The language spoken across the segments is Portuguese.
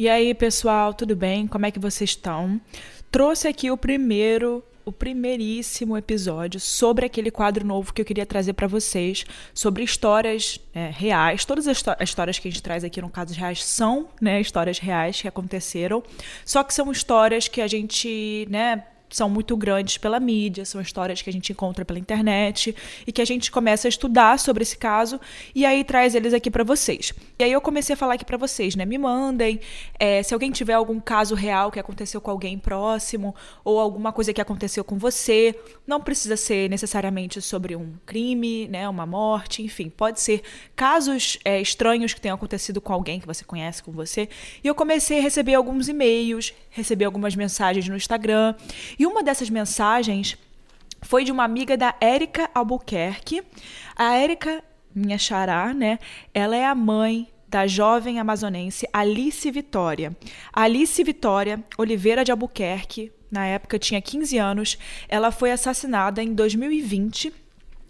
E aí, pessoal, tudo bem? Como é que vocês estão? Trouxe aqui o primeiro o primeiríssimo episódio sobre aquele quadro novo que eu queria trazer para vocês, sobre histórias é, reais. Todas as histórias que a gente traz aqui no Casos Reais são né, histórias reais que aconteceram, só que são histórias que a gente né, são muito grandes pela mídia, são histórias que a gente encontra pela internet e que a gente começa a estudar sobre esse caso e aí traz eles aqui para vocês. E aí eu comecei a falar aqui para vocês, né? Me mandem é, se alguém tiver algum caso real que aconteceu com alguém próximo ou alguma coisa que aconteceu com você, não precisa ser necessariamente sobre um crime, né? Uma morte, enfim, pode ser casos é, estranhos que tenham acontecido com alguém que você conhece, com você. E eu comecei a receber alguns e-mails, receber algumas mensagens no Instagram e uma dessas mensagens foi de uma amiga da Érica Albuquerque. A Érica, minha xará, né? Ela é a mãe da jovem amazonense Alice Vitória. Alice Vitória Oliveira de Albuquerque, na época tinha 15 anos, ela foi assassinada em 2020,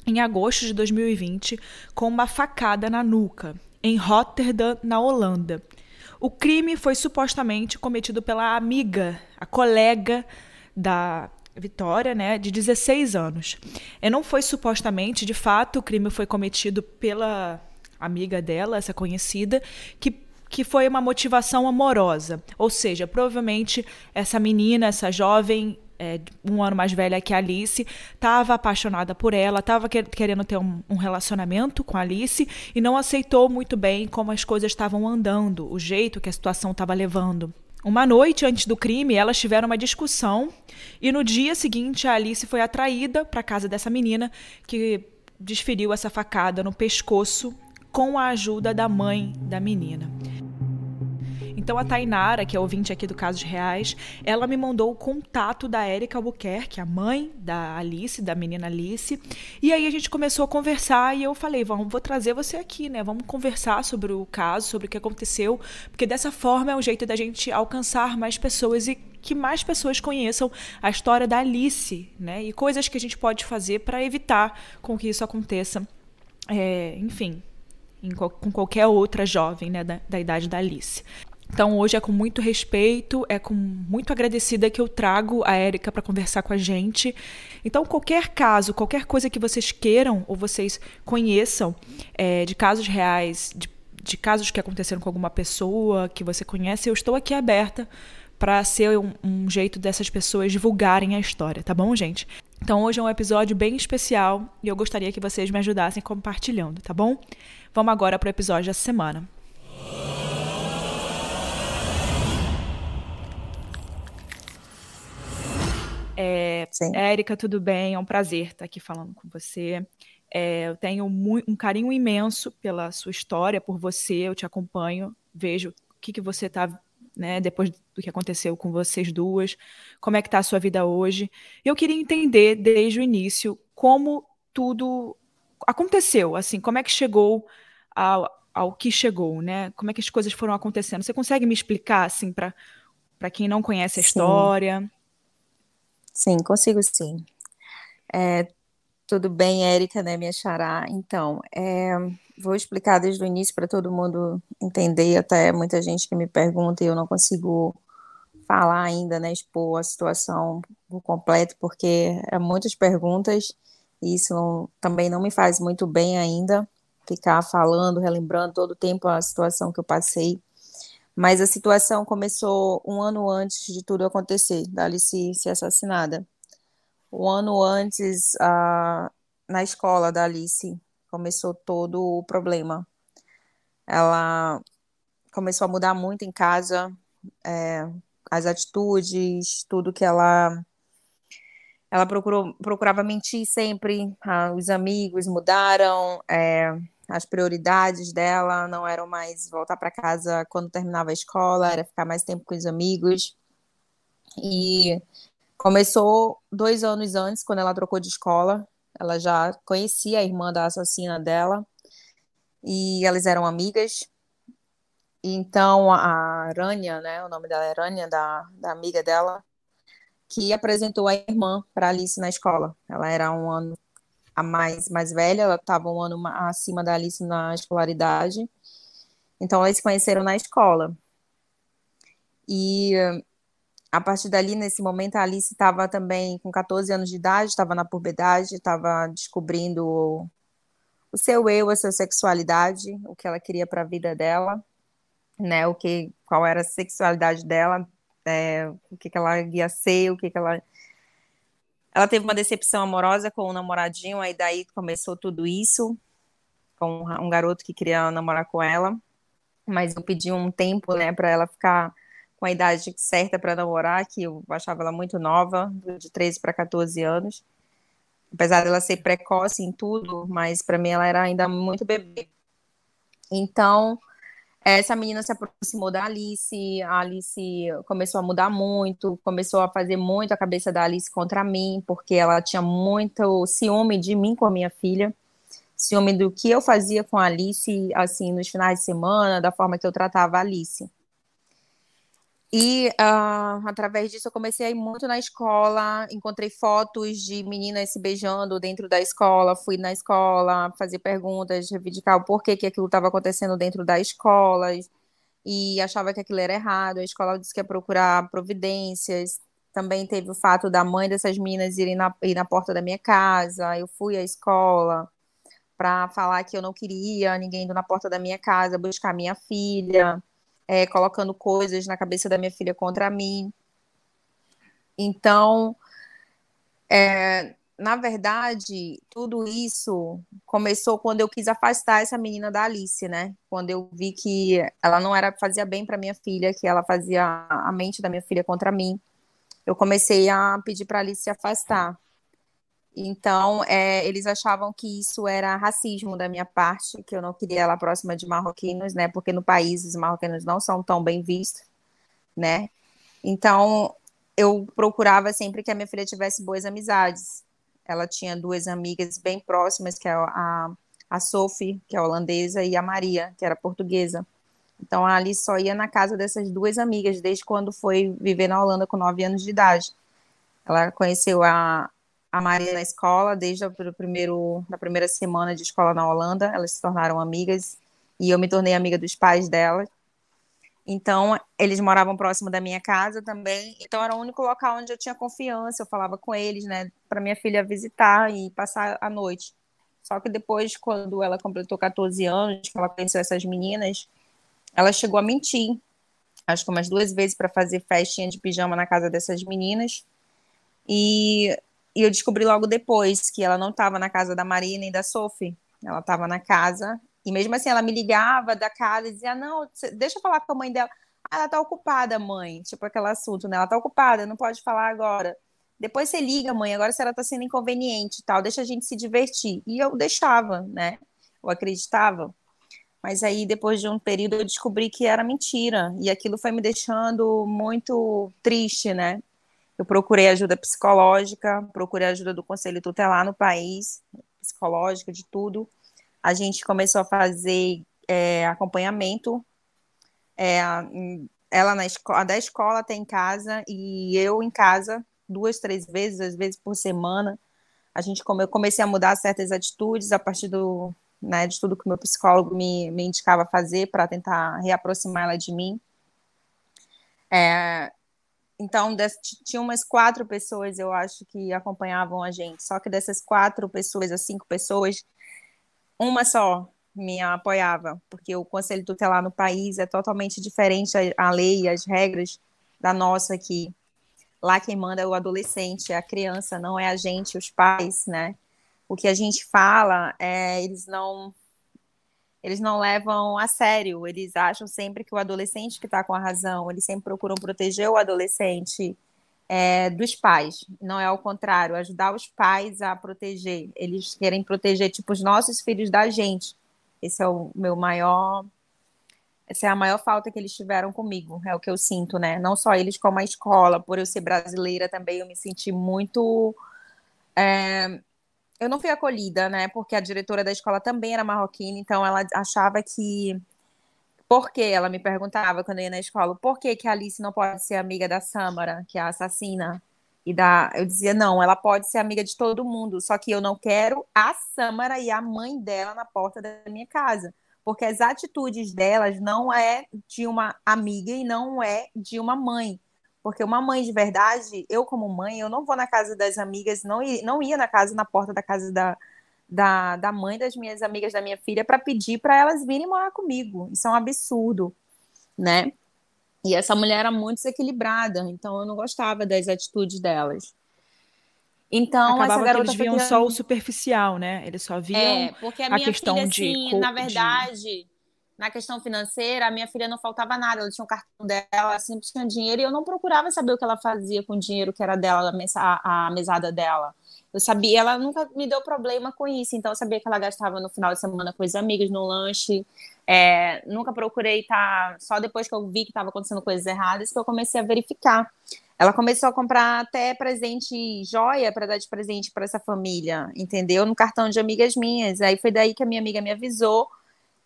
em agosto de 2020, com uma facada na nuca, em Rotterdam, na Holanda. O crime foi supostamente cometido pela amiga, a colega da Vitória, né, de 16 anos. E não foi supostamente, de fato, o crime foi cometido pela amiga dela, essa conhecida, que que foi uma motivação amorosa. Ou seja, provavelmente essa menina, essa jovem, é, um ano mais velha que a Alice, estava apaixonada por ela, estava querendo ter um, um, relacionamento com a Alice e não aceitou muito bem como as coisas estavam andando, o jeito que a situação estava levando. Uma noite antes do crime, elas tiveram uma discussão e no dia seguinte a Alice foi atraída para a casa dessa menina que desferiu essa facada no pescoço com a ajuda da mãe da menina. Então a Tainara, que é ouvinte aqui do Casos Reais, ela me mandou o contato da Érica Albuquerque, a mãe da Alice, da menina Alice. E aí a gente começou a conversar e eu falei, vamos, vou trazer você aqui, né? Vamos conversar sobre o caso, sobre o que aconteceu, porque dessa forma é um jeito da gente alcançar mais pessoas e que mais pessoas conheçam a história da Alice, né? E coisas que a gente pode fazer para evitar com que isso aconteça. É, enfim, em, com qualquer outra jovem né, da, da idade da Alice. Então hoje é com muito respeito, é com muito agradecida que eu trago a Érica para conversar com a gente. Então qualquer caso, qualquer coisa que vocês queiram ou vocês conheçam é, de casos reais, de, de casos que aconteceram com alguma pessoa que você conhece, eu estou aqui aberta para ser um, um jeito dessas pessoas divulgarem a história, tá bom, gente? Então hoje é um episódio bem especial e eu gostaria que vocês me ajudassem compartilhando, tá bom? Vamos agora para o episódio da semana. É, Érica, tudo bem? É um prazer estar aqui falando com você. É, eu tenho um carinho imenso pela sua história, por você, eu te acompanho, vejo o que, que você está, né, depois do que aconteceu com vocês duas, como é que está a sua vida hoje. Eu queria entender, desde o início, como tudo aconteceu, assim, como é que chegou ao, ao que chegou, né? Como é que as coisas foram acontecendo. Você consegue me explicar, assim, para quem não conhece a Sim. história? Sim, consigo sim. É, tudo bem, Érica, né, minha xará? Então, é, vou explicar desde o início para todo mundo entender, até muita gente que me pergunta e eu não consigo falar ainda, né, expor a situação por completo, porque é muitas perguntas e isso não, também não me faz muito bem ainda, ficar falando, relembrando todo o tempo a situação que eu passei. Mas a situação começou um ano antes de tudo acontecer, da Alice ser assassinada. Um ano antes, na escola da Alice, começou todo o problema. Ela começou a mudar muito em casa, é, as atitudes, tudo que ela ela procurou, procurava mentir sempre, ah, os amigos mudaram, é, as prioridades dela não eram mais voltar para casa quando terminava a escola, era ficar mais tempo com os amigos. E começou dois anos antes, quando ela trocou de escola. Ela já conhecia a irmã da assassina dela e elas eram amigas. Então a Arânia, né, o nome dela é Arânia, da, da amiga dela, que apresentou a irmã para Alice na escola. Ela era um ano a mais, mais velha, ela estava um ano acima da Alice na escolaridade. Então, elas se conheceram na escola. E a partir dali, nesse momento, a Alice estava também com 14 anos de idade, estava na puberdade, estava descobrindo o seu eu, a sua sexualidade, o que ela queria para a vida dela, né? O que, qual era a sexualidade dela, é, o que, que ela ia ser, o que, que ela ela teve uma decepção amorosa com um namoradinho, aí daí começou tudo isso, com um garoto que queria namorar com ela, mas eu pedi um tempo, né, para ela ficar com a idade certa para namorar, que eu achava ela muito nova, de 13 para 14 anos. Apesar dela ser precoce em tudo, mas para mim ela era ainda muito bebê. Então, essa menina se aproximou da Alice, a Alice começou a mudar muito, começou a fazer muito a cabeça da Alice contra mim, porque ela tinha muito ciúme de mim com a minha filha, ciúme do que eu fazia com a Alice, assim, nos finais de semana, da forma que eu tratava a Alice. E uh, através disso eu comecei a ir muito na escola, encontrei fotos de meninas se beijando dentro da escola, fui na escola fazer perguntas, reivindicar o porquê que aquilo estava acontecendo dentro da escola e achava que aquilo era errado. A escola disse que ia procurar providências. Também teve o fato da mãe dessas meninas irem na, ir na porta da minha casa. Eu fui à escola para falar que eu não queria ninguém indo na porta da minha casa buscar minha filha é, colocando coisas na cabeça da minha filha contra mim. Então, é, na verdade, tudo isso começou quando eu quis afastar essa menina da Alice, né? Quando eu vi que ela não era fazia bem para minha filha, que ela fazia a mente da minha filha contra mim. Eu comecei a pedir para Alice se afastar. Então, é, eles achavam que isso era racismo da minha parte, que eu não queria ela próxima de marroquinos, né? Porque no país os marroquinos não são tão bem vistos, né? Então, eu procurava sempre que a minha filha tivesse boas amizades. Ela tinha duas amigas bem próximas, que é a, a Sophie, que é holandesa, e a Maria, que era portuguesa. Então, a Alice só ia na casa dessas duas amigas desde quando foi viver na Holanda com nove anos de idade. Ela conheceu a, a Maria na escola, desde a primeiro, da primeira semana de escola na Holanda, elas se tornaram amigas e eu me tornei amiga dos pais dela. Então, eles moravam próximo da minha casa também, então era o único local onde eu tinha confiança, eu falava com eles, né, para minha filha visitar e passar a noite. Só que depois, quando ela completou 14 anos, que ela conheceu essas meninas, ela chegou a mentir, acho que umas duas vezes para fazer festinha de pijama na casa dessas meninas. E e eu descobri logo depois que ela não estava na casa da Maria nem da Sophie. Ela estava na casa. E mesmo assim, ela me ligava da casa e dizia: Não, deixa eu falar com a mãe dela. Ah, ela tá ocupada, mãe. Tipo aquele assunto, né? Ela tá ocupada, não pode falar agora. Depois você liga, mãe, agora se ela tá sendo inconveniente tal, deixa a gente se divertir. E eu deixava, né? Eu acreditava. Mas aí, depois de um período, eu descobri que era mentira. E aquilo foi me deixando muito triste, né? Eu procurei ajuda psicológica, procurei ajuda do conselho tutelar no país, psicológica, de tudo. A gente começou a fazer é, acompanhamento. É, ela na escola, da escola até em casa e eu em casa duas, três vezes, às vezes por semana. A gente come, eu comecei a mudar certas atitudes a partir do, né, de tudo que meu psicólogo me, me indicava fazer para tentar reaproximar ela de mim. É, então, tinha umas quatro pessoas, eu acho, que acompanhavam a gente. Só que dessas quatro pessoas, as cinco pessoas, uma só me apoiava, porque o conselho tutelar no país é totalmente diferente a, a lei, as regras da nossa aqui. Lá quem manda é o adolescente, é a criança, não é a gente, os pais, né? O que a gente fala, é, eles não eles não levam a sério, eles acham sempre que o adolescente que está com a razão, eles sempre procuram proteger o adolescente é, dos pais, não é ao contrário, ajudar os pais a proteger, eles querem proteger, tipo, os nossos filhos da gente, esse é o meu maior, essa é a maior falta que eles tiveram comigo, é o que eu sinto, né, não só eles como a escola, por eu ser brasileira também, eu me senti muito... É, eu não fui acolhida, né? Porque a diretora da escola também era marroquina, então ela achava que. Por que? Ela me perguntava quando eu ia na escola, por que, que a Alice não pode ser amiga da Samara, que é a assassina? E da... eu dizia, não, ela pode ser amiga de todo mundo, só que eu não quero a Samara e a mãe dela na porta da minha casa. porque as atitudes delas não é de uma amiga e não é de uma mãe. Porque uma mãe de verdade, eu como mãe, eu não vou na casa das amigas, não ia, não ia na casa, na porta da casa da, da, da mãe das minhas amigas da minha filha para pedir para elas virem morar comigo. Isso é um absurdo, né? E essa mulher era muito desequilibrada, então eu não gostava das atitudes delas. Então, Acabava essa garota que eles viam só o superficial, né? Eles só viam é, porque a, a questão filha, de assim, na verdade, de... na questão financeira, a minha filha não faltava nada, ela tinha um cartão dela, ela sempre tinha dinheiro e eu não procurava saber o que ela fazia com o dinheiro que era dela, a, a mesada dela. Eu sabia, ela nunca me deu problema com isso, então eu sabia que ela gastava no final de semana com os amigos no lanche. É, nunca procurei estar. Tá, só depois que eu vi que estava acontecendo coisas erradas que eu comecei a verificar. Ela começou a comprar até presente joia para dar de presente para essa família, entendeu? No cartão de amigas minhas. Aí foi daí que a minha amiga me avisou.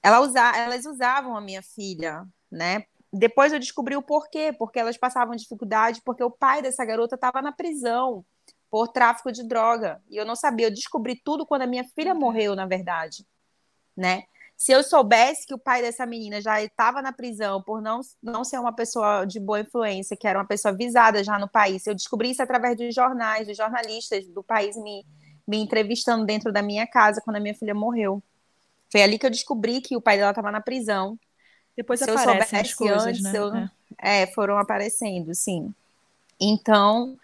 Ela usa, elas usavam a minha filha, né? Depois eu descobri o porquê, porque elas passavam dificuldade, porque o pai dessa garota estava na prisão por tráfico de droga. E eu não sabia, eu descobri tudo quando a minha filha morreu, na verdade, né? Se eu soubesse que o pai dessa menina já estava na prisão por não, não ser uma pessoa de boa influência, que era uma pessoa visada já no país, eu descobri isso através dos jornais, dos jornalistas do país me, me entrevistando dentro da minha casa quando a minha filha morreu. Foi ali que eu descobri que o pai dela estava na prisão. Depois Se aparecem as coisas, antes, né? Eu... É. é. foram aparecendo, sim. Então,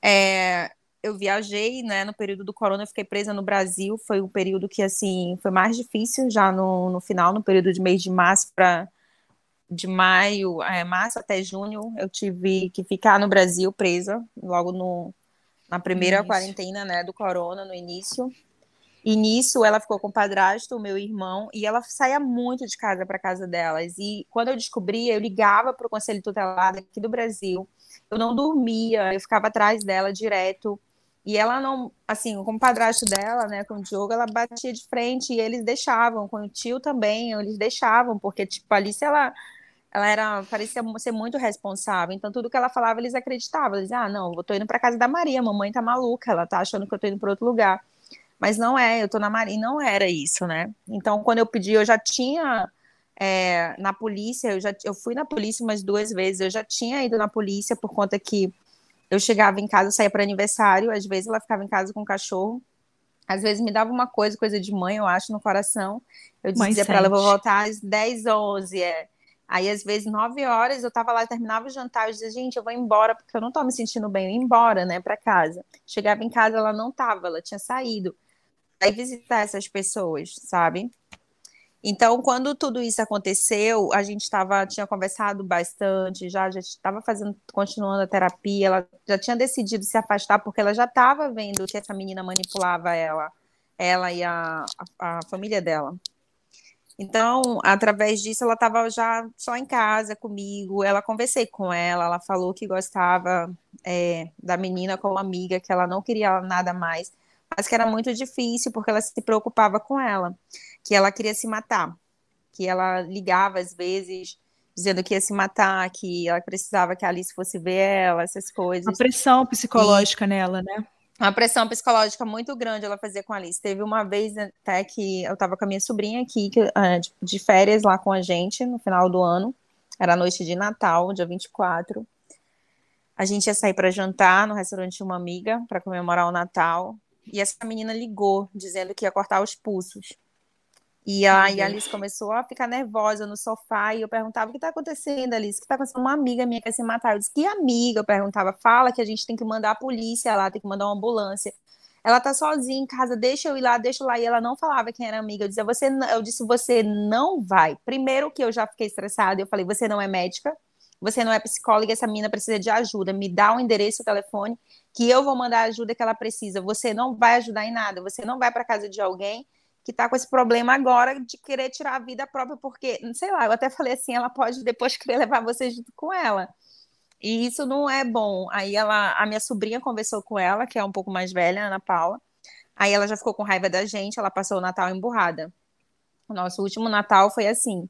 é, eu viajei, né, no período do corona, eu fiquei presa no Brasil, foi um período que, assim, foi mais difícil já no, no final, no período de mês de março para de maio, é, março até junho, eu tive que ficar no Brasil presa, logo no, na primeira quarentena, né, do corona, no início. E nisso ela ficou com o padrasto, o meu irmão, e ela saía muito de casa para casa delas. E quando eu descobria, eu ligava para o conselho tutelado aqui do Brasil. Eu não dormia, eu ficava atrás dela direto e ela não, assim, com o padrasto dela, né, com o Diogo, ela batia de frente e eles deixavam, com o tio também, eles deixavam, porque, tipo, a Alice, ela, ela era, parecia ser muito responsável, então tudo que ela falava, eles acreditavam, eles ah, não, eu tô indo pra casa da Maria, a mamãe tá maluca, ela tá achando que eu tô indo pra outro lugar, mas não é, eu tô na Maria, e não era isso, né, então quando eu pedi, eu já tinha, é, na polícia, eu já, eu fui na polícia umas duas vezes, eu já tinha ido na polícia por conta que eu chegava em casa, saía para aniversário, às vezes ela ficava em casa com o cachorro. Às vezes me dava uma coisa, coisa de mãe, eu acho, no coração. Eu dizia para ela, vou voltar às 10, 11, é. Aí, às vezes, 9 horas, eu tava lá, terminava o jantar, eu dizia, gente, eu vou embora, porque eu não tô me sentindo bem, eu ia embora, né, para casa. Chegava em casa, ela não tava, ela tinha saído. Aí visitar essas pessoas, sabe? Então, quando tudo isso aconteceu, a gente tava, tinha conversado bastante, já já estava fazendo, continuando a terapia, ela já tinha decidido se afastar porque ela já estava vendo que essa menina manipulava ela, ela e a, a, a família dela. Então, através disso, ela estava já só em casa comigo. Ela conversei com ela, ela falou que gostava é, da menina como amiga, que ela não queria nada mais mas que era muito difícil porque ela se preocupava com ela, que ela queria se matar, que ela ligava às vezes dizendo que ia se matar, que ela precisava que a Alice fosse ver ela, essas coisas. Uma pressão psicológica e... nela, né? Uma pressão psicológica muito grande ela fazia com a Alice. Teve uma vez até que eu estava com a minha sobrinha aqui, que, uh, de, férias lá com a gente, no final do ano. Era noite de Natal, dia 24. A gente ia sair para jantar no restaurante de uma amiga para comemorar o Natal. E essa menina ligou, dizendo que ia cortar os pulsos. E aí a Alice começou a ficar nervosa no sofá e eu perguntava: o que está acontecendo, Alice? O que está acontecendo? Uma amiga minha quer se matar. Eu disse: que amiga? Eu perguntava: fala que a gente tem que mandar a polícia lá, tem que mandar uma ambulância. Ela tá sozinha em casa, deixa eu ir lá, deixa eu lá. E ela não falava quem era amiga. Eu dizia: você, eu disse: você não vai. Primeiro que eu já fiquei estressada, eu falei: você não é médica, você não é psicóloga, essa menina precisa de ajuda. Me dá o um endereço, o telefone que eu vou mandar a ajuda que ela precisa. Você não vai ajudar em nada. Você não vai para casa de alguém que está com esse problema agora de querer tirar a vida própria, porque, sei lá, eu até falei assim, ela pode depois querer levar você junto com ela. E isso não é bom. Aí ela, a minha sobrinha conversou com ela, que é um pouco mais velha, Ana Paula. Aí ela já ficou com raiva da gente, ela passou o Natal emburrada. O nosso último Natal foi assim.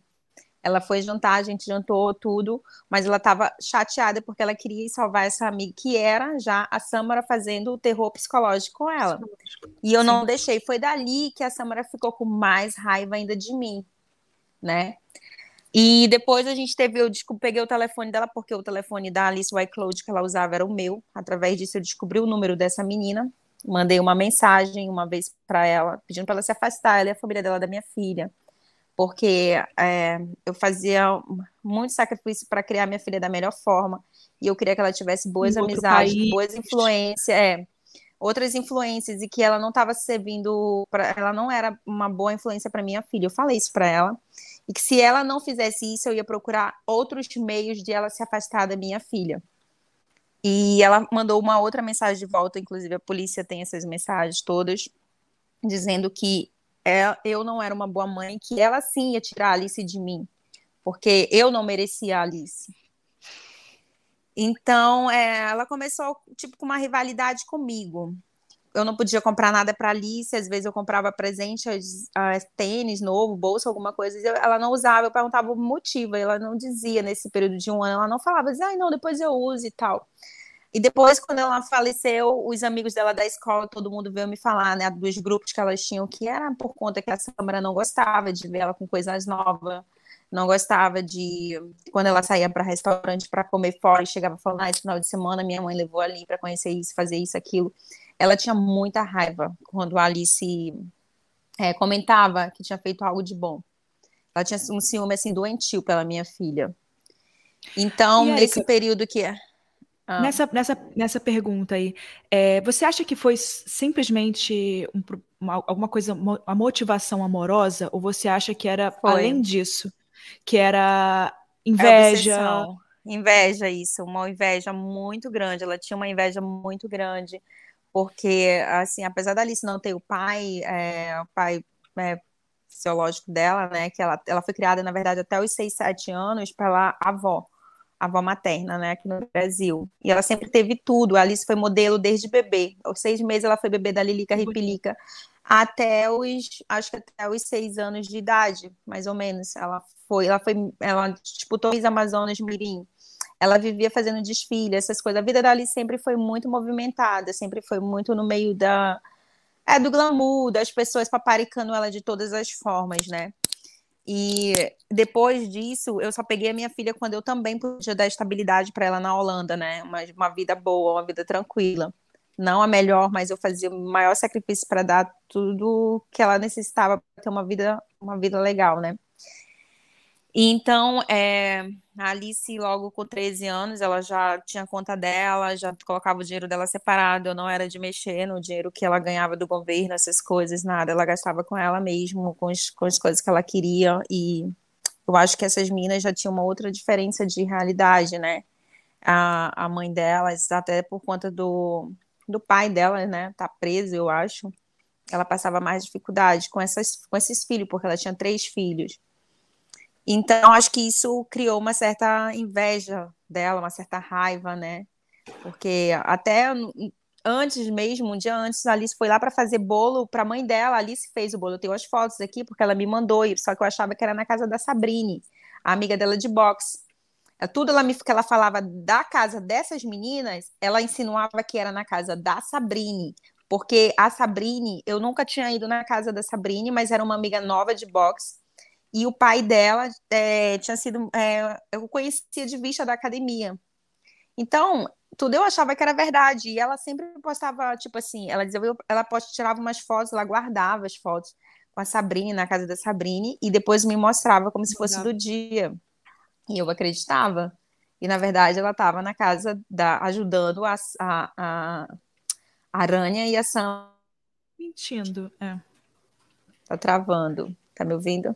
Ela foi jantar, a gente jantou tudo, mas ela estava chateada porque ela queria salvar essa amiga, que era já a Samara fazendo o terror psicológico com ela. E eu Sim. não deixei. Foi dali que a Samara ficou com mais raiva ainda de mim. né? E depois a gente teve, eu peguei o telefone dela, porque o telefone da Alice iCloud que ela usava era o meu. Através disso, eu descobri o número dessa menina. Mandei uma mensagem uma vez para ela, pedindo para ela se afastar, ela e a família dela da minha filha. Porque é, eu fazia muito sacrifício para criar minha filha da melhor forma. E eu queria que ela tivesse boas em amizades, boas influências. É, outras influências e que ela não estava servindo para ela não era uma boa influência para minha filha. Eu falei isso para ela e que se ela não fizesse isso eu ia procurar outros meios de ela se afastar da minha filha. E ela mandou uma outra mensagem de volta, inclusive a polícia tem essas mensagens todas dizendo que é, eu não era uma boa mãe, que ela sim ia tirar a Alice de mim, porque eu não merecia a Alice. Então, é, ela começou tipo com uma rivalidade comigo. Eu não podia comprar nada para Alice, às vezes eu comprava presente, as tênis novo, bolsa, alguma coisa, eu, ela não usava, eu perguntava o motivo, ela não dizia nesse período de um ano, ela não falava, dizia, ai não, depois eu uso e tal. E depois, quando ela faleceu, os amigos dela da escola, todo mundo veio me falar, né, dos grupos que elas tinham, que era por conta que a Samara não gostava de ver ela com coisas novas, não gostava de quando ela saía para restaurante para comer fora e chegava falando, ah, esse final de semana minha mãe levou ali para conhecer isso, fazer isso, aquilo. Ela tinha muita raiva quando a Alice é, comentava que tinha feito algo de bom. Ela tinha um ciúme assim doentio pela minha filha. Então, aí, nesse período que ah. Nessa, nessa, nessa pergunta aí, é, você acha que foi simplesmente um, uma, alguma coisa, a motivação amorosa, ou você acha que era foi. além disso? que era inveja. É inveja, isso, uma inveja muito grande. Ela tinha uma inveja muito grande, porque, assim, apesar da Alice não ter o pai, é, o pai é, fisiológico dela, né, que ela, ela foi criada, na verdade, até os 6, 7 anos pela avó, avó materna, né, aqui no Brasil. E ela sempre teve tudo. A Alice foi modelo desde bebê. Aos seis meses ela foi bebê da Lilica Ripilica até os, acho que até os seis anos de idade, mais ou menos. Ela foi, ela foi, ela disputou os Amazonas Mirim. Ela vivia fazendo desfile, essas coisas. A vida dela sempre foi muito movimentada, sempre foi muito no meio da é do glamour, das pessoas paparicando ela de todas as formas, né? E depois disso, eu só peguei a minha filha quando eu também podia dar estabilidade para ela na Holanda, né? Uma, uma vida boa, uma vida tranquila não a melhor, mas eu fazia o maior sacrifício para dar tudo que ela necessitava para ter uma vida, uma vida legal, né? Então, é, a Alice, logo com 13 anos, ela já tinha conta dela, já colocava o dinheiro dela separado, eu não era de mexer no dinheiro que ela ganhava do governo, essas coisas, nada. Ela gastava com ela mesmo, com, com as coisas que ela queria, e eu acho que essas minas já tinham uma outra diferença de realidade, né? A, a mãe delas, até por conta do, do pai dela, né, tá preso, eu acho, ela passava mais dificuldade com, essas, com esses filhos, porque ela tinha três filhos. Então, acho que isso criou uma certa inveja dela, uma certa raiva, né? Porque até antes mesmo, um dia antes, a Alice foi lá para fazer bolo para a mãe dela. A Alice fez o bolo. Eu tenho as fotos aqui, porque ela me mandou, só que eu achava que era na casa da Sabrine, a amiga dela de boxe. É tudo ela me, que ela falava da casa dessas meninas, ela insinuava que era na casa da Sabrine, porque a Sabrine, eu nunca tinha ido na casa da Sabrine, mas era uma amiga nova de boxe, e o pai dela é, tinha sido, é, eu conhecia de vista da academia. Então, tudo eu achava que era verdade, e ela sempre postava, tipo assim, ela dizia, ela tirava umas fotos, ela guardava as fotos com a Sabrine, na casa da Sabrine, e depois me mostrava como se fosse do dia. E eu acreditava. E na verdade ela estava na casa da ajudando a, a, a Aranha e a Sam. Mentindo, é. Tá travando. Tá me ouvindo?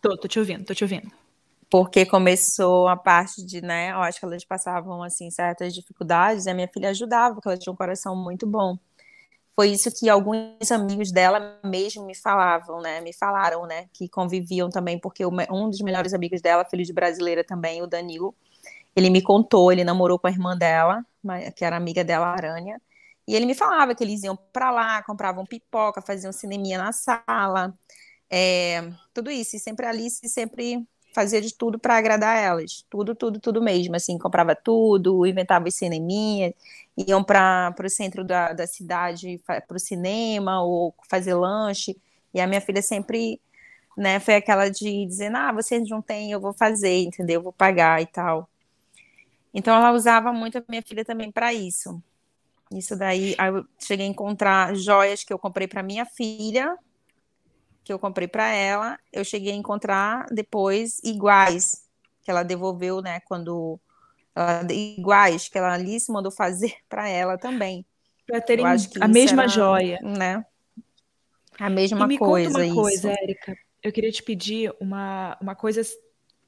Tô, tô te ouvindo, tô te ouvindo. Porque começou a parte de, né, eu acho que elas passavam, assim, certas dificuldades, e a minha filha ajudava, porque ela tinha um coração muito bom foi isso que alguns amigos dela mesmo me falavam, né? Me falaram, né? Que conviviam também, porque um dos melhores amigos dela, filho de brasileira também, o Danilo, ele me contou, ele namorou com a irmã dela, que era amiga dela, a Aranha, e ele me falava que eles iam para lá, compravam pipoca, faziam cineminha na sala, é, tudo isso, e sempre a Alice sempre fazia de tudo para agradar elas. Tudo, tudo, tudo mesmo. Assim, comprava tudo, inventava os cineminhas, iam para o centro da, da cidade para o cinema ou fazer lanche. E a minha filha sempre né? Foi aquela de dizer, ah, vocês não têm, eu vou fazer, entendeu? Eu vou pagar e tal. Então ela usava muito a minha filha também para isso. Isso daí, aí eu cheguei a encontrar joias que eu comprei para minha filha, que eu comprei para ela. Eu cheguei a encontrar depois iguais que ela devolveu, né, quando ela, iguais que ela ali se mandou fazer para ela também. Para terem a mesma era, joia, né? A mesma me coisa. Conta uma coisa, Érica. Eu queria te pedir uma, uma coisa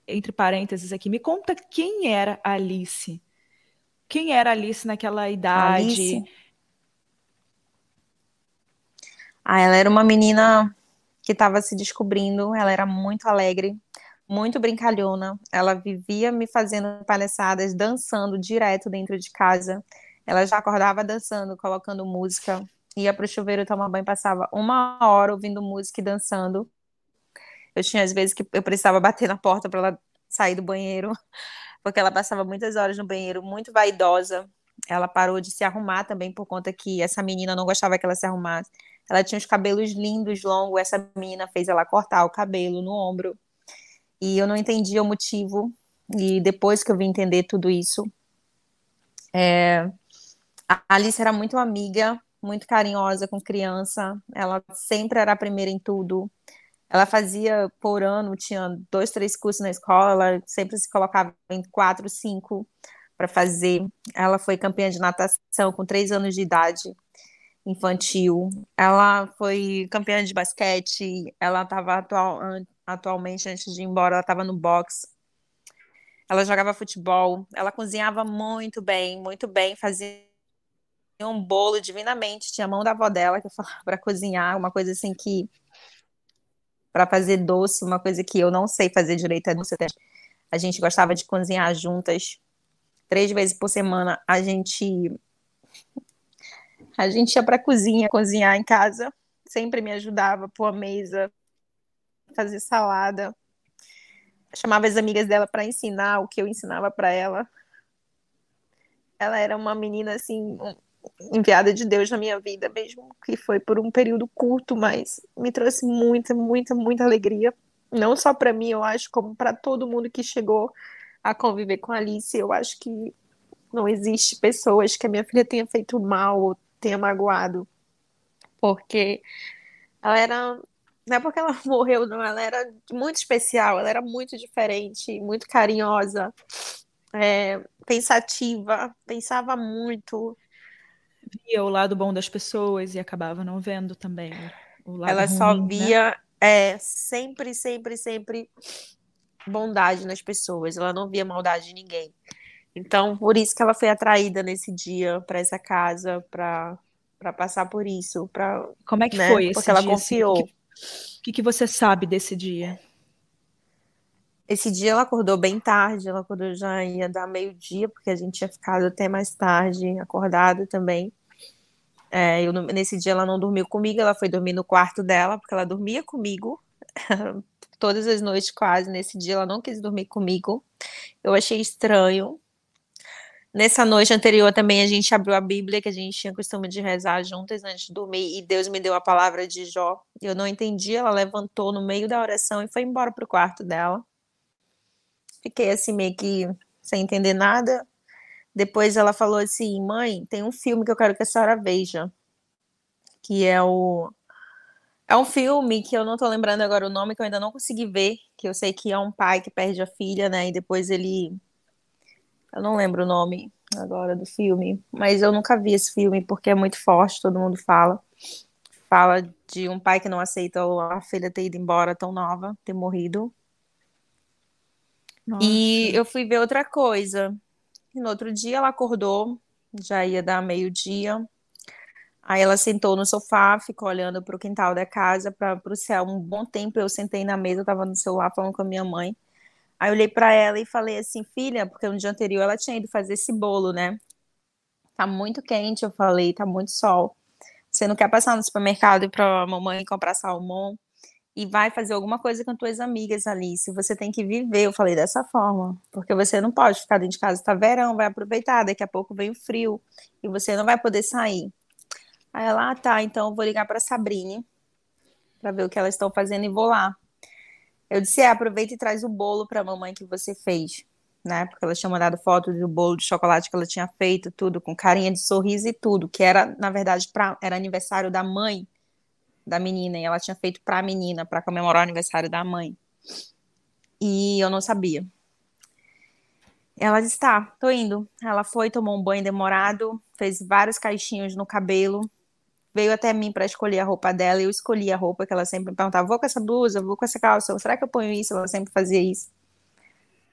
entre parênteses aqui. Me conta quem era a Alice. Quem era a Alice naquela idade? Alice? Ah, ela era uma menina que estava se descobrindo. Ela era muito alegre, muito brincalhona. Ela vivia me fazendo palhaçadas, dançando direto dentro de casa. Ela já acordava dançando, colocando música. Ia para o chuveiro tomar banho, passava uma hora ouvindo música e dançando. Eu tinha às vezes que eu precisava bater na porta para ela sair do banheiro, porque ela passava muitas horas no banheiro, muito vaidosa. Ela parou de se arrumar também por conta que essa menina não gostava que ela se arrumasse. Ela tinha os cabelos lindos, longos. Essa menina fez ela cortar o cabelo no ombro. E eu não entendia o motivo. E depois que eu vim entender tudo isso, é... a Alice era muito amiga, muito carinhosa com criança. Ela sempre era a primeira em tudo. Ela fazia por ano, tinha dois, três cursos na escola, ela sempre se colocava em quatro, cinco para fazer. Ela foi campeã de natação com três anos de idade, infantil. Ela foi campeã de basquete. Ela estava atual, atualmente, antes de ir embora, ela estava no boxe. Ela jogava futebol. Ela cozinhava muito bem, muito bem. Fazia um bolo divinamente. Tinha a mão da avó dela que falava para cozinhar, uma coisa assim que para fazer doce, uma coisa que eu não sei fazer direito é doce. A gente gostava de cozinhar juntas. Três vezes por semana a gente a gente ia para cozinha cozinhar em casa. Sempre me ajudava pôr a mesa, fazer salada. Chamava as amigas dela para ensinar o que eu ensinava para ela. Ela era uma menina assim, enviada de Deus na minha vida, mesmo que foi por um período curto, mas me trouxe muita, muita, muita alegria. Não só para mim, eu acho, como para todo mundo que chegou a conviver com a Alice. Eu acho que não existe pessoas que a minha filha tenha feito mal ou tenha magoado, porque ela era. Não é porque ela morreu, não, ela era muito especial, ela era muito diferente, muito carinhosa, é, pensativa, pensava muito, via o lado bom das pessoas e acabava não vendo também o lado Ela ruim, só né? via né? é, sempre, sempre, sempre bondade nas pessoas. Ela não via maldade em ninguém. Então, por isso que ela foi atraída nesse dia para essa casa, para para passar por isso, para Como é que né? foi esse Porque ela dia, assim? confiou. O que, que, que você sabe desse dia? Esse dia ela acordou bem tarde, ela acordou já ia dar meio-dia, porque a gente tinha ficado até mais tarde, acordado também. É, eu, nesse dia ela não dormiu comigo, ela foi dormir no quarto dela, porque ela dormia comigo todas as noites quase. Nesse dia ela não quis dormir comigo. Eu achei estranho. Nessa noite anterior também a gente abriu a Bíblia, que a gente tinha costume de rezar juntas antes de dormir, e Deus me deu a palavra de Jó. Eu não entendi, ela levantou no meio da oração e foi embora pro quarto dela. Fiquei assim meio que sem entender nada. Depois ela falou assim: mãe, tem um filme que eu quero que a senhora veja. Que é o. É um filme que eu não tô lembrando agora o nome, que eu ainda não consegui ver. Que eu sei que é um pai que perde a filha, né? E depois ele. Eu não lembro o nome agora do filme. Mas eu nunca vi esse filme porque é muito forte, todo mundo fala. Fala de um pai que não aceita a filha ter ido embora tão nova, ter morrido. Nossa. E eu fui ver outra coisa e no outro dia ela acordou, já ia dar meio-dia. Aí ela sentou no sofá, ficou olhando para o quintal da casa, para o céu. Um bom tempo eu sentei na mesa, estava no celular falando com a minha mãe. Aí eu olhei para ela e falei assim, filha, porque no dia anterior ela tinha ido fazer esse bolo, né? Tá muito quente, eu falei, tá muito sol. Você não quer passar no supermercado e para mamãe comprar salmão? e vai fazer alguma coisa com tuas amigas ali. Se você tem que viver, eu falei dessa forma, porque você não pode ficar dentro de casa, tá verão, vai aproveitar, daqui a pouco vem o frio e você não vai poder sair. Aí ela, ah, tá, então eu vou ligar para Sabrine para ver o que elas estão fazendo e vou lá. Eu disse: é, aproveita e traz o bolo para a mamãe que você fez, né? Porque ela tinha mandado foto do bolo de chocolate que ela tinha feito, tudo, com carinha de sorriso e tudo, que era, na verdade, pra, era aniversário da mãe da menina, e ela tinha feito para a menina, para comemorar o aniversário da mãe. E eu não sabia. Ela disse: tá, tô indo. Ela foi, tomou um banho demorado, fez vários caixinhos no cabelo, veio até mim para escolher a roupa dela. Eu escolhi a roupa que ela sempre me perguntava: vou com essa blusa, vou com essa calça, será que eu ponho isso? Ela sempre fazia isso.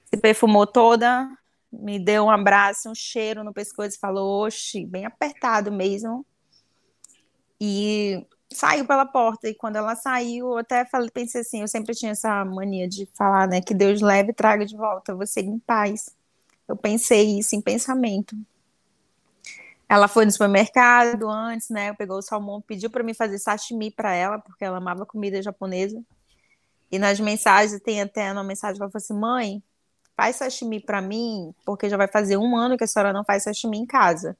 Se perfumou toda, me deu um abraço, um cheiro no pescoço falou: oxe, bem apertado mesmo. E saiu pela porta. E quando ela saiu, eu até falei, pensei assim: eu sempre tinha essa mania de falar, né, que Deus leve e traga de volta você em paz. Eu pensei isso em pensamento. Ela foi no supermercado antes, né? Pegou o salmão, pediu para mim fazer sashimi para ela, porque ela amava comida japonesa. E nas mensagens tem até uma mensagem que ela falou assim: "Mãe, faz sashimi para mim, porque já vai fazer um ano que a senhora não faz sashimi em casa".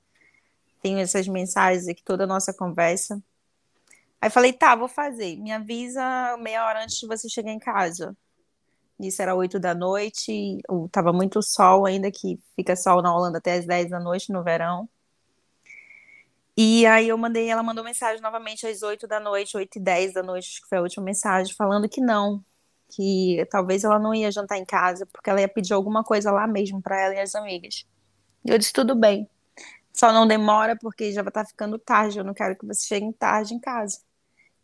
Tenho essas mensagens aqui toda a nossa conversa. Aí falei: "Tá, vou fazer. Me avisa meia hora antes de você chegar em casa". Isso era oito da noite, tava muito sol ainda, que fica sol na Holanda até as 10 da noite no verão. E aí eu mandei, ela mandou mensagem novamente às 8 da noite, 8 e 10 da noite, acho que foi a última mensagem, falando que não, que talvez ela não ia jantar em casa, porque ela ia pedir alguma coisa lá mesmo para ela e as amigas. E eu disse, tudo bem. Só não demora, porque já vai estar tá ficando tarde, eu não quero que você chegue tarde em casa.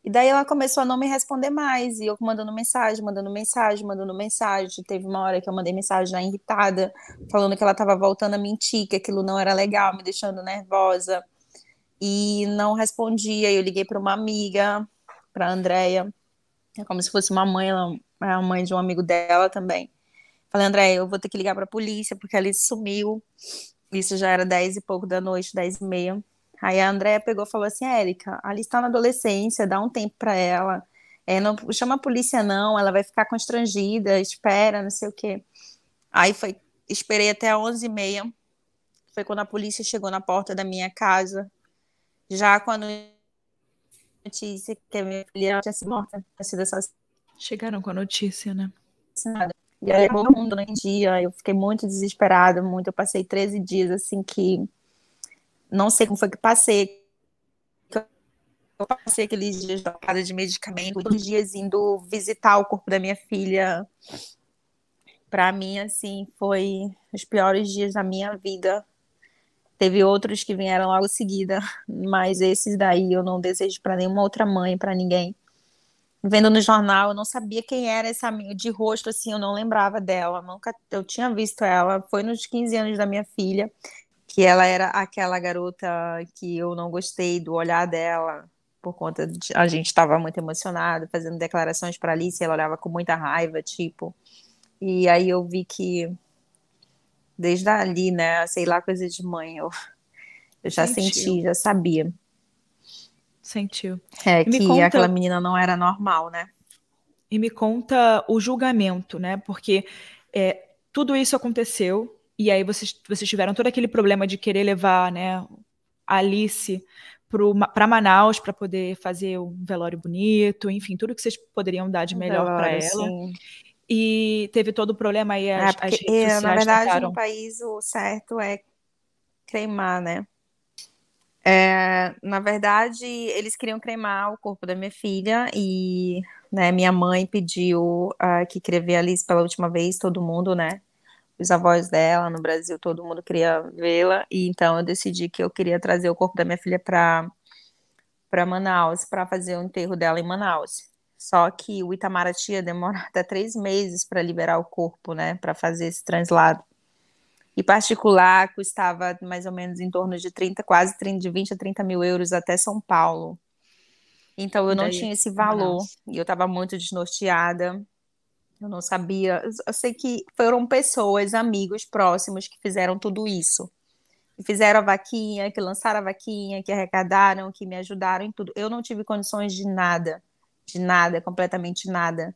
E daí ela começou a não me responder mais, e eu mandando mensagem, mandando mensagem, mandando mensagem. Teve uma hora que eu mandei mensagem já irritada, falando que ela estava voltando a mentir, que aquilo não era legal, me deixando nervosa e não respondia. Eu liguei para uma amiga, para Andréia, é como se fosse uma mãe, ela é a mãe de um amigo dela também. Falei, Andréia, eu vou ter que ligar para a polícia porque ela sumiu. Isso já era dez e pouco da noite, dez e meia. Aí a Andréia pegou e falou assim: Érica, ali está na adolescência, dá um tempo para ela. É, não chama a polícia, não, ela vai ficar constrangida, espera, não sei o quê. Aí foi, esperei até 11 e meia. Foi quando a polícia chegou na porta da minha casa já quando notícia que a minha filha tinha sido morta, tinha sido assassinada. Chegaram com a notícia, né? E aí todo mundo no dia, eu fiquei muito desesperada, muito. Eu passei 13 dias assim que não sei como foi que passei. Eu passei aqueles dias de de medicamento, todos os dias indo visitar o corpo da minha filha. Para mim, assim, foi os piores dias da minha vida. Teve outros que vieram logo seguida, mas esses daí eu não desejo para nenhuma outra mãe, para ninguém. Vendo no jornal, eu não sabia quem era essa amiga de rosto assim, eu não lembrava dela, nunca eu tinha visto ela. Foi nos 15 anos da minha filha, que ela era aquela garota que eu não gostei do olhar dela, por conta de a gente estava muito emocionado, fazendo declarações para Alice, ela olhava com muita raiva, tipo. E aí eu vi que desde ali, né? Sei lá, coisa de mãe. Eu, eu já Sentiu. senti, já sabia. Sentiu. É, e que conta... aquela menina não era normal, né? E me conta o julgamento, né? Porque é, tudo isso aconteceu e aí vocês, vocês tiveram todo aquele problema de querer levar, né, a Alice para Manaus para poder fazer um velório bonito, enfim, tudo que vocês poderiam dar de melhor para ela. Sim. E teve todo o problema aí, as, é, as redes é, Na verdade, tentaram... no país o certo é cremar, né? É, na verdade, eles queriam cremar o corpo da minha filha e né, minha mãe pediu uh, que queria ver a Alice pela última vez, todo mundo, né? Os avós dela no Brasil, todo mundo queria vê-la, e então eu decidi que eu queria trazer o corpo da minha filha para para Manaus, para fazer o enterro dela em Manaus. Só que o Itamaraty ia demorar até três meses para liberar o corpo, né, para fazer esse translado. E particular custava mais ou menos em torno de 30, quase 30, de 20 a 30 mil euros até São Paulo. Então eu não tinha esse valor nossa. e eu estava muito desnorteada. Eu não sabia. Eu sei que foram pessoas, amigos próximos que fizeram tudo isso. Que fizeram a vaquinha, que lançaram a vaquinha, que arrecadaram, que me ajudaram em tudo. Eu não tive condições de nada de nada, completamente nada.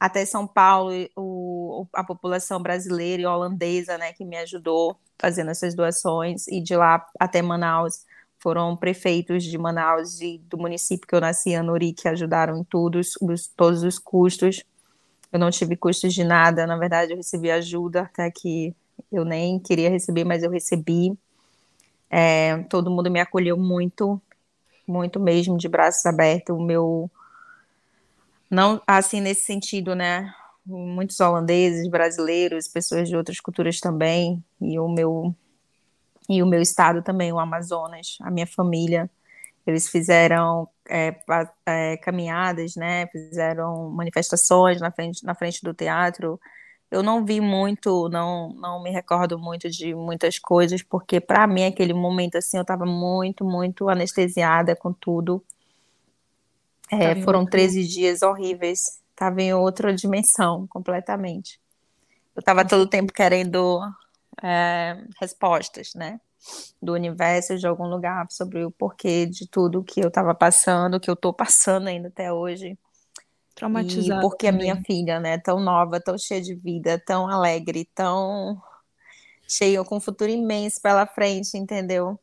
Até São Paulo, o, a população brasileira e holandesa, né, que me ajudou fazendo essas doações, e de lá até Manaus, foram prefeitos de Manaus e do município que eu nasci, Anori, que ajudaram em tudo, os, todos os custos. Eu não tive custos de nada, na verdade, eu recebi ajuda até que eu nem queria receber, mas eu recebi. É, todo mundo me acolheu muito, muito mesmo, de braços abertos. O meu. Não assim nesse sentido, né? Muitos holandeses, brasileiros, pessoas de outras culturas também, e o meu e o meu estado também, o Amazonas, a minha família. Eles fizeram é, é, caminhadas, né? Fizeram manifestações na frente, na frente do teatro. Eu não vi muito, não, não me recordo muito de muitas coisas, porque para mim aquele momento assim eu estava muito, muito anestesiada com tudo. É, foram 13 dias horríveis. Estava em outra dimensão completamente. Eu estava todo o tempo querendo é, respostas, né? Do universo, de algum lugar, sobre o porquê de tudo que eu estava passando, que eu estou passando ainda até hoje. Traumatizada. E porque a minha filha, né, tão nova, tão cheia de vida, tão alegre, tão cheia, com um futuro imenso pela frente, entendeu?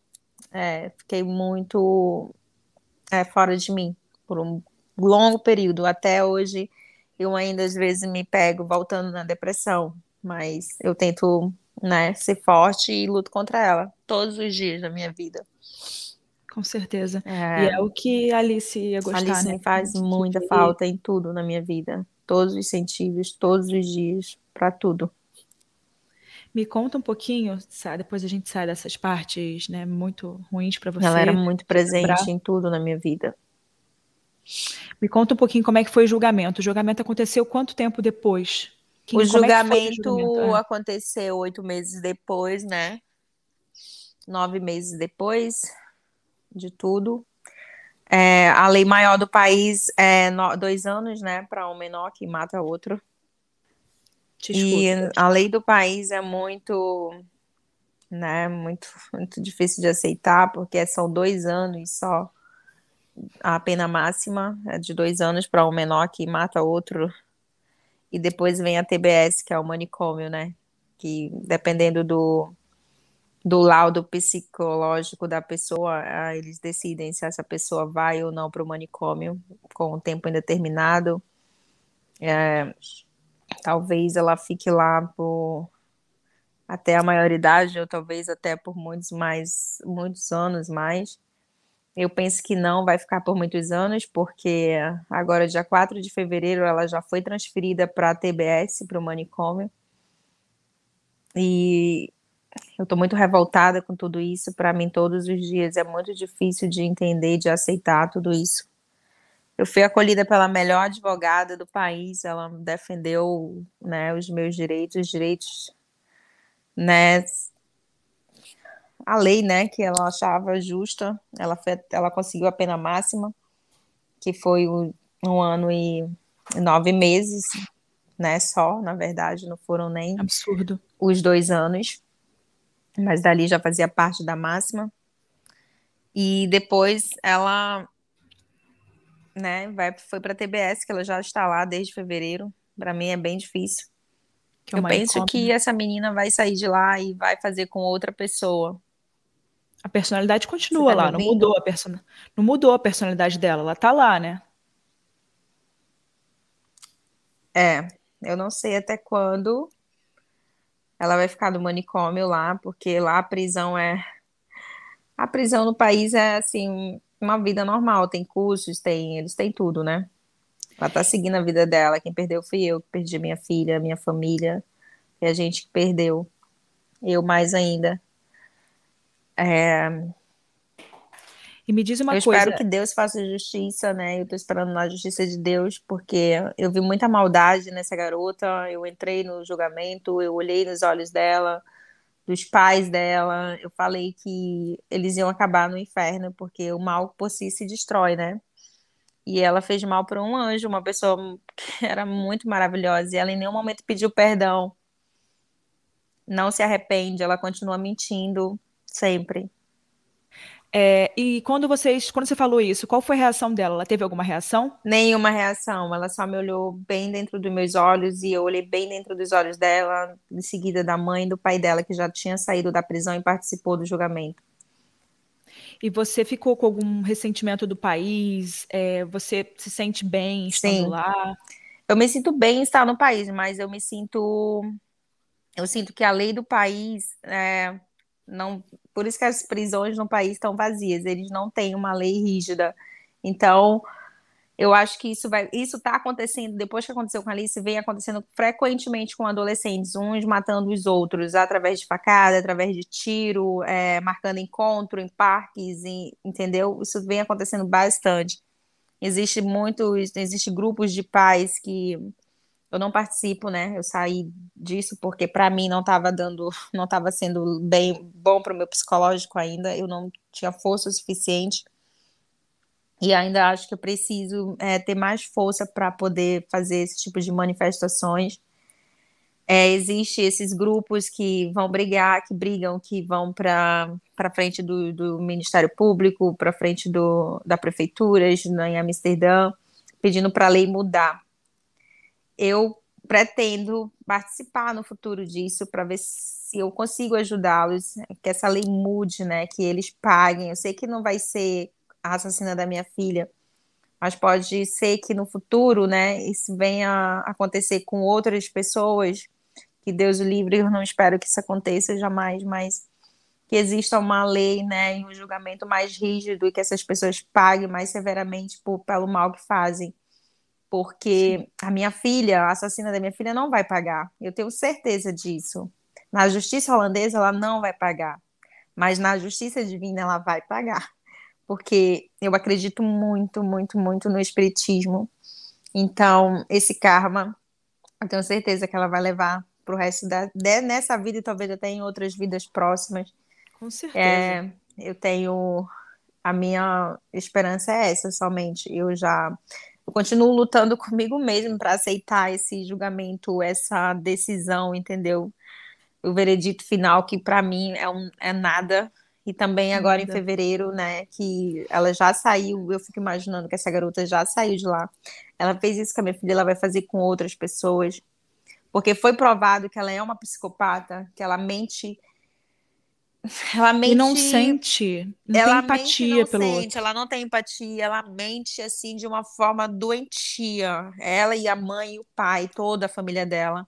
É, fiquei muito é, fora de mim por um longo período. Até hoje, eu ainda às vezes me pego voltando na depressão, mas eu tento né? Ser forte e luto contra ela todos os dias da minha vida. Com certeza. É. E é o que a Alice ia gostar, Alice né? me faz muita que... falta em tudo na minha vida. Todos os sentidos, todos os dias, para tudo. Me conta um pouquinho, depois a gente sai dessas partes, né, muito ruins para você. Ela era muito presente lembrar. em tudo na minha vida. Me conta um pouquinho como é que foi o julgamento. O julgamento aconteceu quanto tempo depois que, o, julgamento é o julgamento aconteceu oito meses depois, né? Nove meses depois de tudo. É, a lei maior do país é no, dois anos, né? Para um menor que mata outro. e a lei do país é muito, né? Muito, muito difícil de aceitar, porque são dois anos só. A pena máxima é de dois anos para um menor que mata outro e depois vem a TBS, que é o manicômio, né? Que dependendo do, do laudo psicológico da pessoa, eles decidem se essa pessoa vai ou não para o manicômio com um tempo indeterminado. É, talvez ela fique lá por até a maioridade, ou talvez até por muitos mais, muitos anos mais. Eu penso que não vai ficar por muitos anos, porque agora, dia 4 de fevereiro, ela já foi transferida para a TBS, para o manicômio. E eu estou muito revoltada com tudo isso. Para mim, todos os dias é muito difícil de entender, de aceitar tudo isso. Eu fui acolhida pela melhor advogada do país, ela defendeu né, os meus direitos, os direitos né, a lei, né, que ela achava justa, ela, foi, ela conseguiu a pena máxima, que foi o, um ano e nove meses, né, só, na verdade, não foram nem Absurdo. os dois anos, mas dali já fazia parte da máxima. E depois ela, né, vai, foi para a TBS, que ela já está lá desde fevereiro. Para mim é bem difícil. Que é eu penso que essa menina vai sair de lá e vai fazer com outra pessoa. A personalidade continua tá lá, não mudou a person... não mudou a personalidade dela, ela tá lá, né? É, eu não sei até quando ela vai ficar no manicômio lá, porque lá a prisão é a prisão no país é assim, uma vida normal, tem cursos, tem, eles têm tudo, né? Ela tá seguindo a vida dela, quem perdeu fui eu, que perdi minha filha, minha família, e a gente que perdeu. Eu mais ainda. É... E me diz uma eu coisa. Eu espero que Deus faça justiça, né? Eu tô esperando na justiça de Deus, porque eu vi muita maldade nessa garota. Eu entrei no julgamento, eu olhei nos olhos dela, dos pais dela. Eu falei que eles iam acabar no inferno, porque o mal por si se destrói, né? E ela fez mal para um anjo, uma pessoa que era muito maravilhosa, e ela em nenhum momento pediu perdão. Não se arrepende, ela continua mentindo, sempre. É, e quando vocês, quando você falou isso, qual foi a reação dela? Ela teve alguma reação? Nenhuma reação. Ela só me olhou bem dentro dos meus olhos e eu olhei bem dentro dos olhos dela, em seguida da mãe e do pai dela, que já tinha saído da prisão e participou do julgamento. E você ficou com algum ressentimento do país? É, você se sente bem estando Sim. lá? Eu me sinto bem em estar no país, mas eu me sinto. Eu sinto que a lei do país. É, não, por isso que as prisões no país estão vazias, eles não têm uma lei rígida. Então, eu acho que isso vai, isso está acontecendo depois que aconteceu com a Alice, vem acontecendo frequentemente com adolescentes, uns matando os outros através de facada, através de tiro, é, marcando encontro em parques, em, entendeu? Isso vem acontecendo bastante. Existe muitos, existe grupos de pais que eu não participo, né? Eu saí disso porque para mim não estava dando, não estava sendo bem bom para o meu psicológico ainda. Eu não tinha força suficiente e ainda acho que eu preciso é, ter mais força para poder fazer esse tipo de manifestações. É, Existem esses grupos que vão brigar, que brigam, que vão para frente do, do, Ministério Público, para frente do, da prefeitura em Amsterdã, pedindo para a lei mudar. Eu pretendo participar no futuro disso para ver se eu consigo ajudá-los, que essa lei mude, né? Que eles paguem. Eu sei que não vai ser a assassina da minha filha. Mas pode ser que no futuro, né, isso venha a acontecer com outras pessoas, que Deus o livre, eu não espero que isso aconteça jamais, mas que exista uma lei, né, e um julgamento mais rígido e que essas pessoas paguem mais severamente por, pelo mal que fazem. Porque a minha filha, a assassina da minha filha, não vai pagar. Eu tenho certeza disso. Na justiça holandesa, ela não vai pagar. Mas na justiça divina, ela vai pagar porque eu acredito muito, muito, muito no espiritismo. Então, esse karma, eu tenho certeza que ela vai levar para o resto da de, nessa vida e talvez até em outras vidas próximas. Com certeza. É, eu tenho a minha esperança é essa somente. Eu já eu continuo lutando comigo mesmo para aceitar esse julgamento, essa decisão, entendeu? O veredito final que para mim é, um, é nada, e também agora em fevereiro, né, que ela já saiu, eu fico imaginando que essa garota já saiu de lá. Ela fez isso com a minha filha, ela vai fazer com outras pessoas. Porque foi provado que ela é uma psicopata, que ela mente ela mente. E não sente. Não ela tem empatia não pelo sente, outro. Ela não tem empatia, ela mente assim de uma forma doentia. Ela e a mãe e o pai, toda a família dela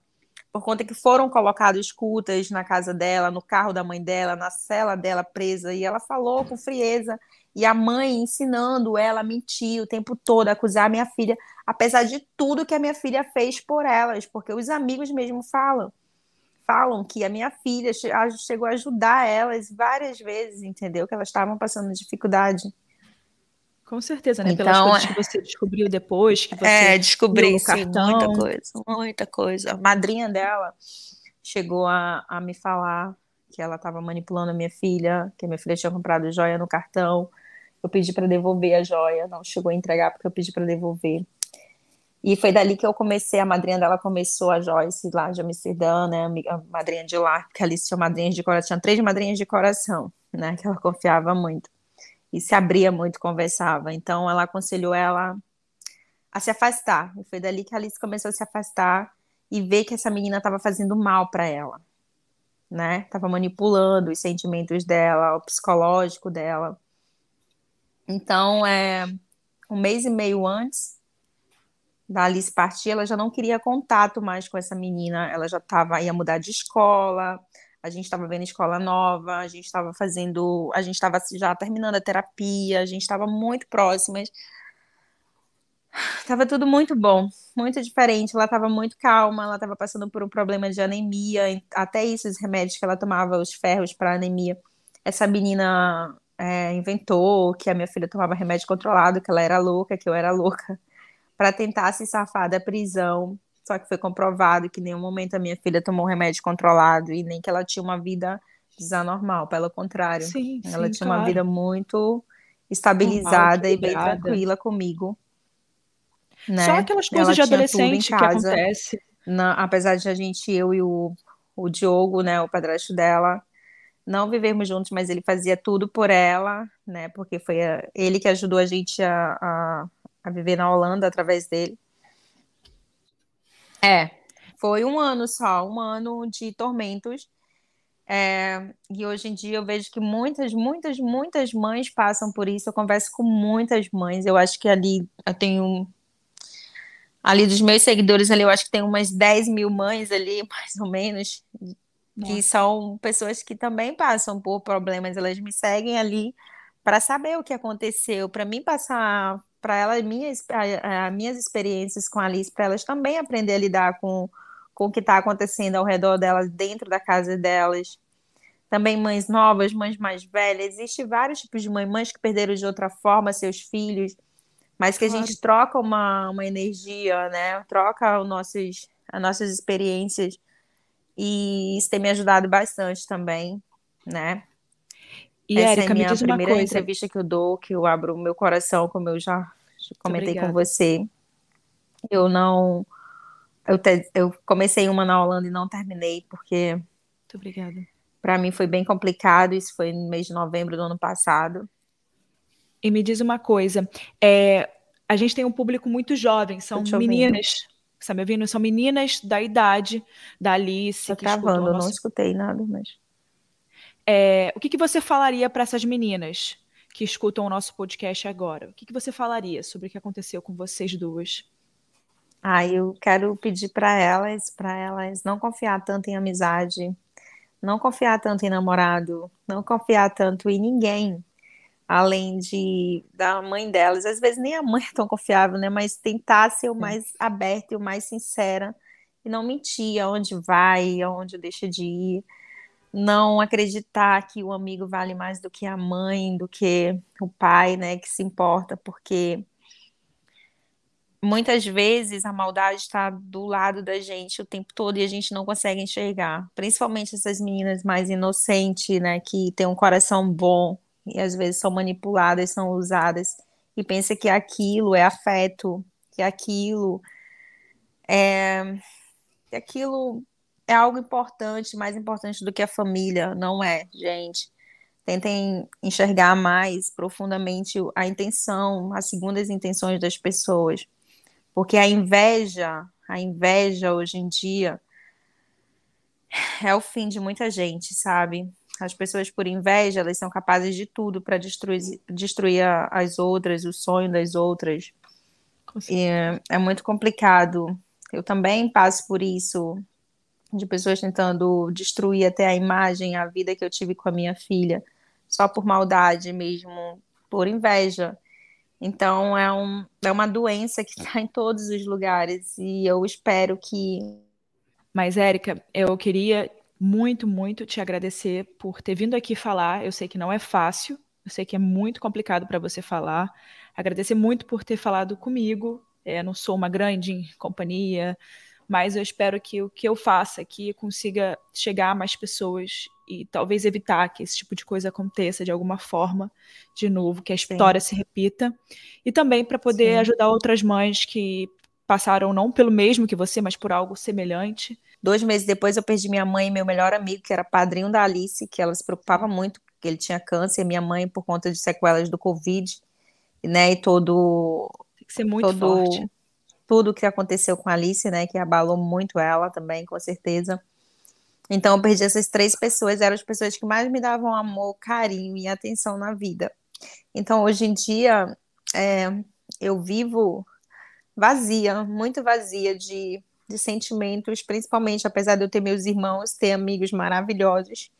por conta que foram colocadas escutas na casa dela, no carro da mãe dela, na cela dela presa, e ela falou com frieza, e a mãe ensinando ela a mentir o tempo todo, a acusar a minha filha, apesar de tudo que a minha filha fez por elas, porque os amigos mesmo falam, falam que a minha filha chegou a ajudar elas várias vezes, entendeu? Que elas estavam passando dificuldade. Com certeza, né? Então, Pelas coisas que você descobriu depois, que você é, descobri sim, muita coisa, muita coisa. A madrinha dela chegou a, a me falar que ela estava manipulando a minha filha, que a minha filha tinha comprado joia no cartão. Eu pedi para devolver a joia, não chegou a entregar porque eu pedi para devolver. E foi dali que eu comecei, a madrinha dela começou a Joyce lá de Amsterdã, né, a madrinha de lá, que ali tinha de coração, tinha três madrinhas de coração, né, que ela confiava muito e se abria muito, conversava. Então ela aconselhou ela a se afastar. E foi dali que a Alice começou a se afastar e ver que essa menina estava fazendo mal para ela, né? Tava manipulando os sentimentos dela, o psicológico dela. Então, é um mês e meio antes da Alice partir, ela já não queria contato mais com essa menina. Ela já tava ia mudar de escola a gente estava vendo escola nova, a gente estava fazendo, a gente estava já terminando a terapia, a gente estava muito próximas. Tava tudo muito bom, muito diferente. Ela estava muito calma, ela estava passando por um problema de anemia, até isso, os remédios que ela tomava, os ferros para anemia. Essa menina é, inventou que a minha filha tomava remédio controlado, que ela era louca, que eu era louca, para tentar se safar da prisão. Só que foi comprovado que em nenhum momento a minha filha tomou remédio controlado e nem que ela tinha uma vida desanormal, pelo contrário. Sim, ela sim, tinha claro. uma vida muito estabilizada Normal, e bem tranquila comigo. Né? Só aquelas coisas de adolescente que acontece. Na, apesar de a gente, eu e o, o Diogo, né, o padrasto dela, não vivermos juntos, mas ele fazia tudo por ela, né? Porque foi a, ele que ajudou a gente a, a, a viver na Holanda através dele. É, foi um ano só, um ano de tormentos. É, e hoje em dia eu vejo que muitas, muitas, muitas mães passam por isso. Eu converso com muitas mães. Eu acho que ali eu tenho Ali dos meus seguidores ali, eu acho que tem umas 10 mil mães ali, mais ou menos, que são pessoas que também passam por problemas. Elas me seguem ali para saber o que aconteceu, para mim passar para elas minhas, a, a, minhas experiências com a Alice, para elas também aprender a lidar com, com o que está acontecendo ao redor delas, dentro da casa delas. Também mães novas, mães mais velhas. Existem vários tipos de mães, mães que perderam de outra forma seus filhos, mas que claro. a gente troca uma, uma energia, né? Troca os nossos, as nossas experiências. E isso tem me ajudado bastante também, né? E Essa Érica, é a minha primeira entrevista que eu dou, que eu abro o meu coração, como eu já comentei com você. Eu não. Eu, te, eu comecei uma na Holanda e não terminei, porque. Muito obrigada. Para mim foi bem complicado. Isso foi no mês de novembro do ano passado. E me diz uma coisa: é, a gente tem um público muito jovem, são meninas. Está me ouvindo? São meninas da idade da Alice. Tô travando, eu não escutei nada, mas. É, o que, que você falaria para essas meninas que escutam o nosso podcast agora? O que, que você falaria sobre o que aconteceu com vocês duas? Ah, eu quero pedir para elas, para elas não confiar tanto em amizade, não confiar tanto em namorado, não confiar tanto em ninguém, além de da mãe delas. Às vezes nem a mãe é tão confiável, né? Mas tentar ser o mais aberta e o mais sincera e não mentir aonde vai, aonde deixa de ir não acreditar que o amigo vale mais do que a mãe, do que o pai, né, que se importa, porque muitas vezes a maldade está do lado da gente o tempo todo e a gente não consegue enxergar. Principalmente essas meninas mais inocentes, né, que têm um coração bom e às vezes são manipuladas, são usadas e pensa que aquilo é afeto, que aquilo é que aquilo é algo importante, mais importante do que a família, não é, gente. Tentem enxergar mais profundamente a intenção, as segundas intenções das pessoas. Porque a inveja, a inveja hoje em dia é o fim de muita gente, sabe? As pessoas por inveja, elas são capazes de tudo para destruir, destruir as outras, o sonho das outras. E é, é muito complicado. Eu também passo por isso de pessoas tentando destruir até a imagem, a vida que eu tive com a minha filha, só por maldade mesmo, por inveja. Então é, um, é uma doença que está em todos os lugares e eu espero que. Mas, Érica, eu queria muito, muito te agradecer por ter vindo aqui falar. Eu sei que não é fácil, eu sei que é muito complicado para você falar. Agradecer muito por ter falado comigo. É, não sou uma grande companhia, mas eu espero que o que eu faça aqui consiga chegar a mais pessoas e talvez evitar que esse tipo de coisa aconteça de alguma forma de novo, que a história Sim. se repita, e também para poder Sim. ajudar outras mães que passaram não pelo mesmo que você, mas por algo semelhante. Dois meses depois eu perdi minha mãe e meu melhor amigo, que era padrinho da Alice, que ela se preocupava muito, porque ele tinha câncer, minha mãe por conta de sequelas do Covid, né, e todo... Tem que ser muito todo, forte tudo o que aconteceu com a Alice, né, que abalou muito ela também, com certeza. Então eu perdi essas três pessoas, eram as pessoas que mais me davam amor, carinho e atenção na vida. Então hoje em dia é, eu vivo vazia, muito vazia de, de sentimentos, principalmente apesar de eu ter meus irmãos, ter amigos maravilhosos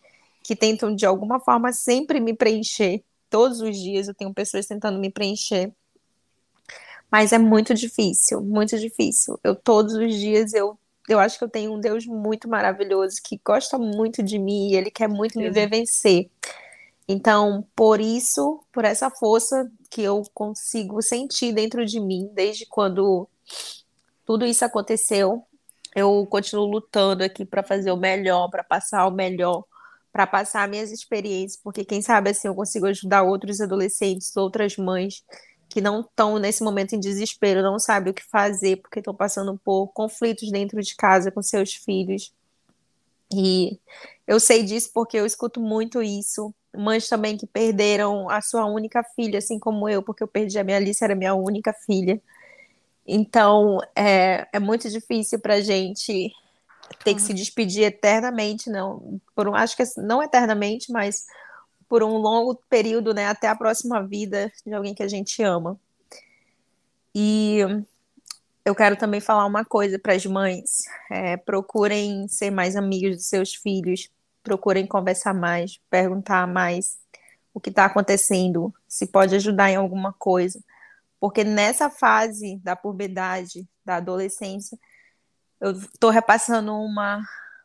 que tentam de alguma forma sempre me preencher. Todos os dias eu tenho pessoas tentando me preencher mas é muito difícil, muito difícil. Eu todos os dias eu eu acho que eu tenho um Deus muito maravilhoso que gosta muito de mim e ele quer muito me ver vencer. Então, por isso, por essa força que eu consigo sentir dentro de mim desde quando tudo isso aconteceu, eu continuo lutando aqui para fazer o melhor, para passar o melhor, para passar minhas experiências, porque quem sabe assim eu consigo ajudar outros adolescentes, outras mães que não estão nesse momento em desespero, não sabem o que fazer porque estão passando por conflitos dentro de casa com seus filhos. E eu sei disso porque eu escuto muito isso. Mães também que perderam a sua única filha, assim como eu, porque eu perdi a minha Alice, era minha única filha. Então, é, é muito difícil para a gente ter que se despedir eternamente, não, por um, acho que não eternamente, mas por um longo período, né, até a próxima vida de alguém que a gente ama. E eu quero também falar uma coisa para as mães: é, procurem ser mais amigos dos seus filhos, procurem conversar mais, perguntar mais o que está acontecendo, se pode ajudar em alguma coisa. Porque nessa fase da puberdade, da adolescência, eu estou repassando uma,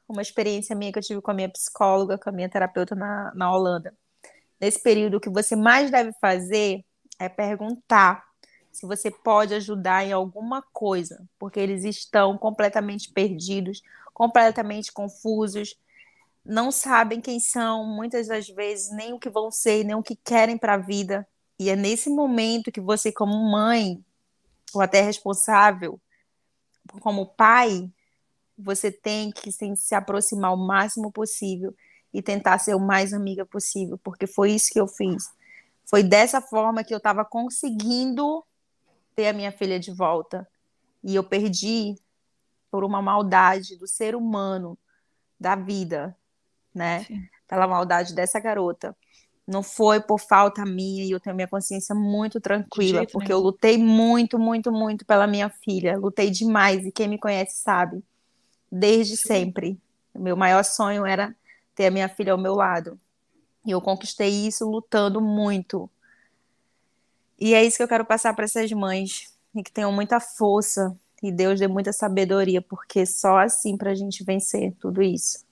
uma experiência minha que eu tive com a minha psicóloga, com a minha terapeuta na, na Holanda. Nesse período, o que você mais deve fazer é perguntar se você pode ajudar em alguma coisa, porque eles estão completamente perdidos, completamente confusos, não sabem quem são, muitas das vezes nem o que vão ser, nem o que querem para a vida. E é nesse momento que você, como mãe, ou até responsável, como pai, você tem que se aproximar o máximo possível e tentar ser o mais amiga possível, porque foi isso que eu fiz. Foi dessa forma que eu estava conseguindo ter a minha filha de volta. E eu perdi por uma maldade do ser humano, da vida, né? Sim. Pela maldade dessa garota. Não foi por falta minha e eu tenho minha consciência muito tranquila, porque nenhum. eu lutei muito, muito, muito pela minha filha. Lutei demais e quem me conhece sabe. Desde Sim. sempre. O meu maior sonho era ter a minha filha ao meu lado. E eu conquistei isso lutando muito. E é isso que eu quero passar para essas mães, e que tenham muita força e Deus dê muita sabedoria, porque só assim para a gente vencer tudo isso.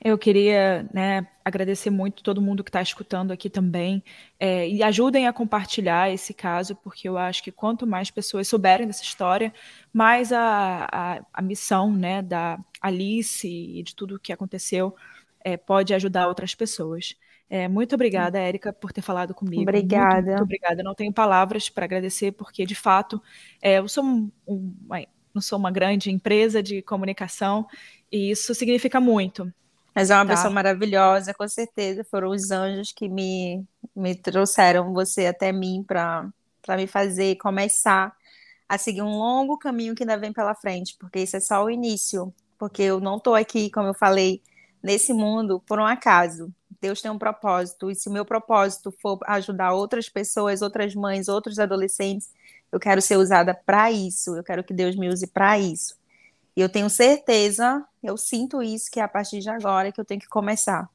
Eu queria né, agradecer muito todo mundo que está escutando aqui também. É, e ajudem a compartilhar esse caso, porque eu acho que quanto mais pessoas souberem dessa história, mais a, a, a missão né, da Alice e de tudo o que aconteceu é, pode ajudar outras pessoas. É, muito obrigada, Érica, por ter falado comigo. Obrigada. Muito, muito obrigada. não tenho palavras para agradecer, porque, de fato, é, eu sou um, um, não sou uma grande empresa de comunicação e isso significa muito. Mas é uma tá. pessoa maravilhosa, com certeza. Foram os anjos que me, me trouxeram você até mim para me fazer começar a seguir um longo caminho que ainda vem pela frente, porque isso é só o início. Porque eu não estou aqui, como eu falei, nesse mundo por um acaso. Deus tem um propósito, e se o meu propósito for ajudar outras pessoas, outras mães, outros adolescentes, eu quero ser usada para isso, eu quero que Deus me use para isso. E eu tenho certeza, eu sinto isso, que é a partir de agora que eu tenho que começar.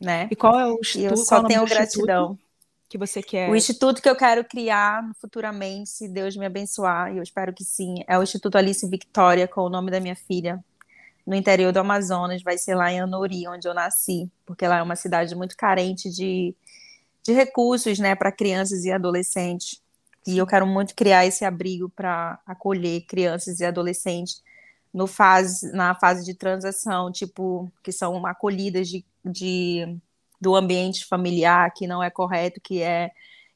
Né? E qual é o instituto? E eu só tenho gratidão. Que você quer. O instituto que eu quero criar futuramente, se Deus me abençoar, e eu espero que sim, é o Instituto Alice Victoria, com o nome da minha filha, no interior do Amazonas, vai ser lá em Anori, onde eu nasci, porque lá é uma cidade muito carente de, de recursos, né, para crianças e adolescentes. E eu quero muito criar esse abrigo para acolher crianças e adolescentes no fase, na fase de transação, tipo, que são acolhidas de, de, do ambiente familiar que não é correto, que é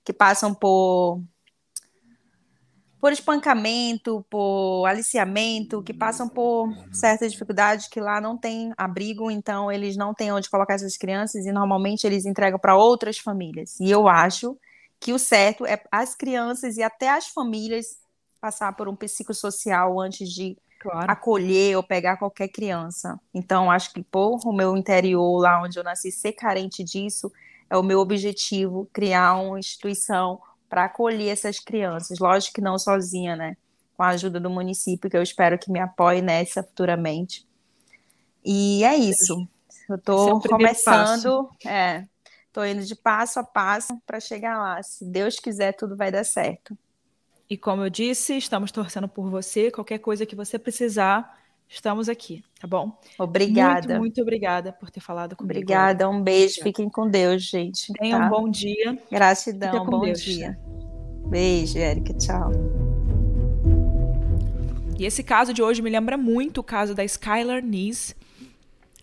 que passam por por espancamento, por aliciamento, que passam por certas dificuldades que lá não tem abrigo, então eles não têm onde colocar essas crianças e normalmente eles entregam para outras famílias. E eu acho que o certo é as crianças e até as famílias passar por um psicossocial antes de claro. acolher ou pegar qualquer criança. Então, acho que por o meu interior, lá onde eu nasci, ser carente disso, é o meu objetivo, criar uma instituição para acolher essas crianças. Lógico que não sozinha, né? Com a ajuda do município, que eu espero que me apoie nessa futuramente. E é isso. Eu estou é começando, é, tô indo de passo a passo para chegar lá. Se Deus quiser, tudo vai dar certo. E como eu disse, estamos torcendo por você. Qualquer coisa que você precisar, estamos aqui, tá bom? Obrigada. Muito, muito obrigada por ter falado comigo. Obrigada, um beijo. Fiquem com Deus, gente. Tenham tá? um bom dia. Gratidão, bom Deus. dia. Beijo, Érica. Tchau. E esse caso de hoje me lembra muito o caso da Skylar Nees,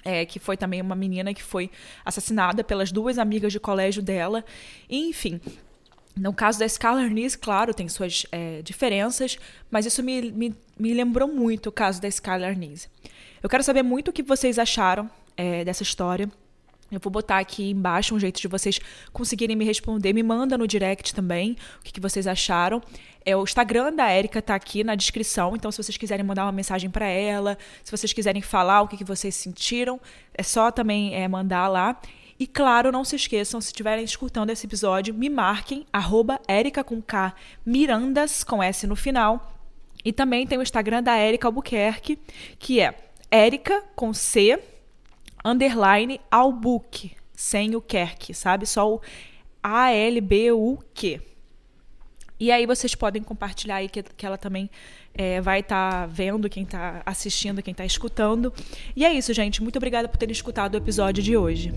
é, que foi também uma menina que foi assassinada pelas duas amigas de colégio dela. E, enfim, no caso da Skylar Nees, claro, tem suas é, diferenças, mas isso me, me, me, lembrou muito o caso da Skylar Nees. Eu quero saber muito o que vocês acharam é, dessa história. Eu vou botar aqui embaixo um jeito de vocês conseguirem me responder. Me manda no direct também o que, que vocês acharam. É, o Instagram da Erika tá aqui na descrição, então se vocês quiserem mandar uma mensagem para ela, se vocês quiserem falar o que, que vocês sentiram, é só também é, mandar lá. E claro, não se esqueçam, se estiverem escutando esse episódio, me marquem, arroba Erica com K, Mirandas, com S no final, E também tem o Instagram da Érica Albuquerque, que é Érica com C underline Albuque, sem o Kerk, sabe? Só o A-L-B-U-Q. E aí vocês podem compartilhar aí que, que ela também é, vai estar tá vendo, quem está assistindo, quem está escutando. E é isso, gente. Muito obrigada por terem escutado o episódio de hoje.